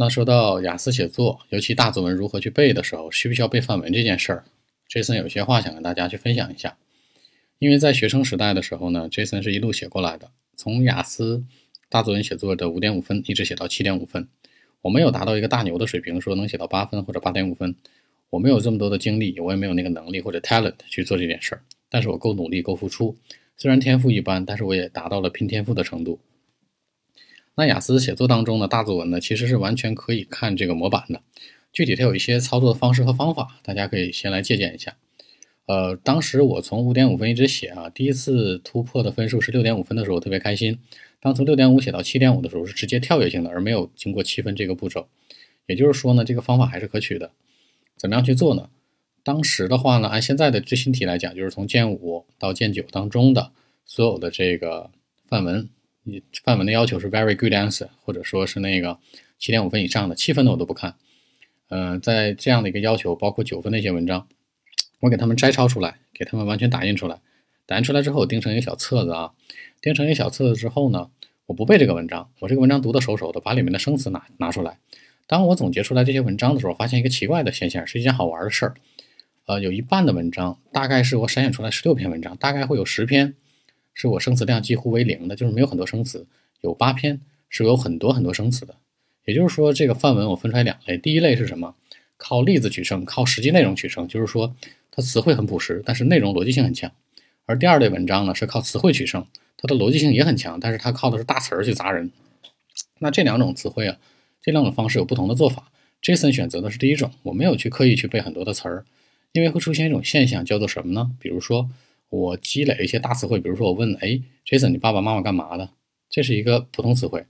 那说到雅思写作，尤其大作文如何去背的时候，需不需要背范文这件事儿，Jason 有些话想跟大家去分享一下。因为在学生时代的时候呢，Jason 是一路写过来的，从雅思大作文写作的五点五分一直写到七点五分。我没有达到一个大牛的水平，说能写到八分或者八点五分。我没有这么多的精力，我也没有那个能力或者 talent 去做这件事儿。但是我够努力，够付出。虽然天赋一般，但是我也达到了拼天赋的程度。那雅思写作当中的大作文呢，其实是完全可以看这个模板的。具体它有一些操作的方式和方法，大家可以先来借鉴一下。呃，当时我从五点五分一直写啊，第一次突破的分数是六点五分的时候，特别开心。当从六点五写到七点五的时候，是直接跳跃性的，而没有经过七分这个步骤。也就是说呢，这个方法还是可取的。怎么样去做呢？当时的话呢，按现在的最新题来讲，就是从剑五到剑九当中的所有的这个范文。你范文的要求是 very good answer，或者说是那个七点五分以上的，七分的我都不看。嗯，在这样的一个要求，包括九分的一些文章，我给他们摘抄出来，给他们完全打印出来。打印出来之后，我钉成一个小册子啊。钉成一个小册子之后呢，我不背这个文章，我这个文章读得熟熟的，把里面的生词拿拿出来。当我总结出来这些文章的时候，发现一个奇怪的现象，是一件好玩的事儿。呃，有一半的文章，大概是我筛选出来十六篇文章，大概会有十篇。是我生词量几乎为零的，就是没有很多生词。有八篇是有很多很多生词的，也就是说，这个范文我分出来两类。第一类是什么？靠例子取胜，靠实际内容取胜，就是说它词汇很朴实，但是内容逻辑性很强。而第二类文章呢，是靠词汇取胜，它的逻辑性也很强，但是它靠的是大词儿去砸人。那这两种词汇啊，这两种方式有不同的做法。Jason 选择的是第一种，我没有去刻意去背很多的词儿，因为会出现一种现象，叫做什么呢？比如说。我积累一些大词汇，比如说我问，哎，Jason，你爸爸妈妈干嘛的？这是一个普通词汇，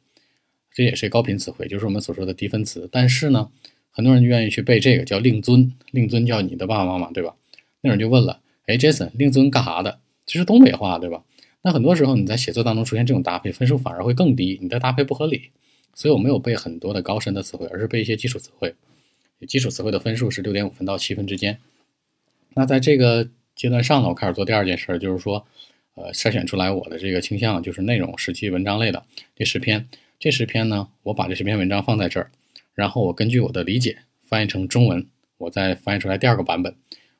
这也是高频词汇，就是我们所说的低分词。但是呢，很多人愿意去背这个，叫令尊，令尊叫你的爸爸妈妈，对吧？那人就问了，哎，Jason，令尊干啥的？这是东北话，对吧？那很多时候你在写作当中出现这种搭配，分数反而会更低，你的搭配不合理。所以我没有背很多的高深的词汇，而是背一些基础词汇。基础词汇的分数是六点五分到七分之间。那在这个。阶段上呢，我开始做第二件事，就是说，呃，筛选出来我的这个倾向，就是内容时期文章类的这十篇。这十篇呢，我把这十篇文章放在这儿，然后我根据我的理解翻译成中文，我再翻译出来第二个版本。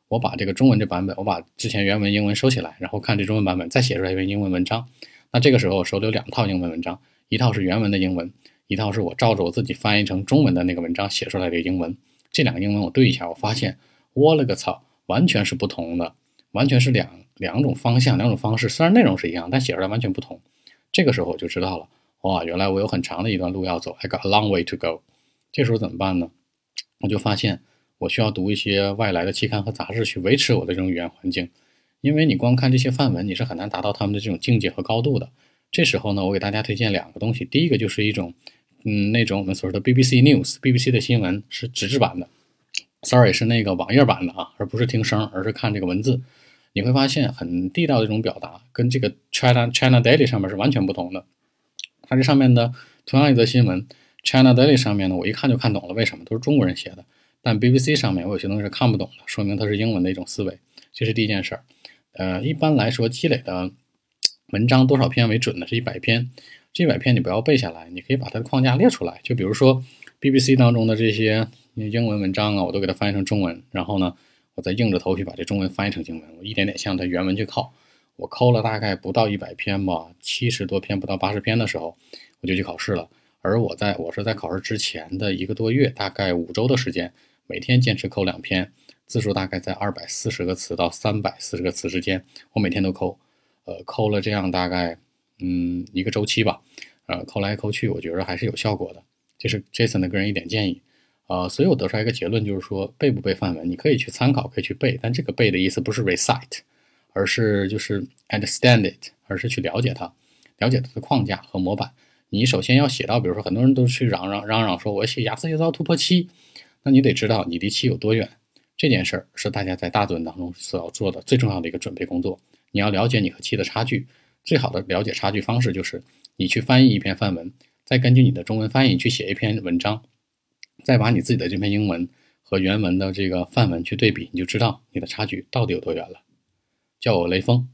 我把这个中文这版本，我把之前原文英文收起来，然后看这中文版本，再写出来一篇英文文章。那这个时候我手里有两套英文文章，一套是原文的英文，一套是我照着我自己翻译成中文的那个文章写出来的英文。这两个英文我对一下，我发现我勒个操，完全是不同的。完全是两两种方向，两种方式，虽然内容是一样，但写出来完全不同。这个时候我就知道了，哇，原来我有很长的一段路要走，I got a long way to go。这时候怎么办呢？我就发现我需要读一些外来的期刊和杂志去维持我的这种语言环境，因为你光看这些范文，你是很难达到他们的这种境界和高度的。这时候呢，我给大家推荐两个东西，第一个就是一种，嗯，那种我们所说的 BBC News，BBC 的新闻是纸质版的，sorry 是那个网页版的啊，而不是听声，而是看这个文字。你会发现很地道的一种表达，跟这个 China China Daily 上面是完全不同的。它这上面的同样一则新闻，China Daily 上面呢，我一看就看懂了，为什么都是中国人写的？但 BBC 上面我有些东西是看不懂的，说明它是英文的一种思维。这是第一件事儿。呃，一般来说，积累的文章多少篇为准呢？是一百篇。这一百篇你不要背下来，你可以把它的框架列出来。就比如说 BBC 当中的这些英文文章啊，我都给它翻译成中文，然后呢。我再硬着头皮把这中文翻译成英文，我一点点向它原文去靠。我抠了大概不到一百篇吧，七十多篇不到八十篇的时候，我就去考试了。而我在我是在考试之前的一个多月，大概五周的时间，每天坚持抠两篇，字数大概在二百四十个词到三百四十个词之间，我每天都抠。呃，抠了这样大概嗯一个周期吧，呃，抠来抠去，我觉得还是有效果的。这是 Jason 的个人一点建议。呃，所以我得出来一个结论，就是说背不背范文，你可以去参考，可以去背，但这个背的意思不是 recite，而是就是 understand it，而是去了解它，了解它的框架和模板。你首先要写到，比如说很多人都去嚷嚷嚷嚷说，我写雅思写作突破七，那你得知道你离七有多远。这件事儿是大家在大作文当中所要做的最重要的一个准备工作。你要了解你和七的差距，最好的了解差距方式就是你去翻译一篇范文，再根据你的中文翻译去写一篇文章。再把你自己的这篇英文和原文的这个范文去对比，你就知道你的差距到底有多远了。叫我雷锋，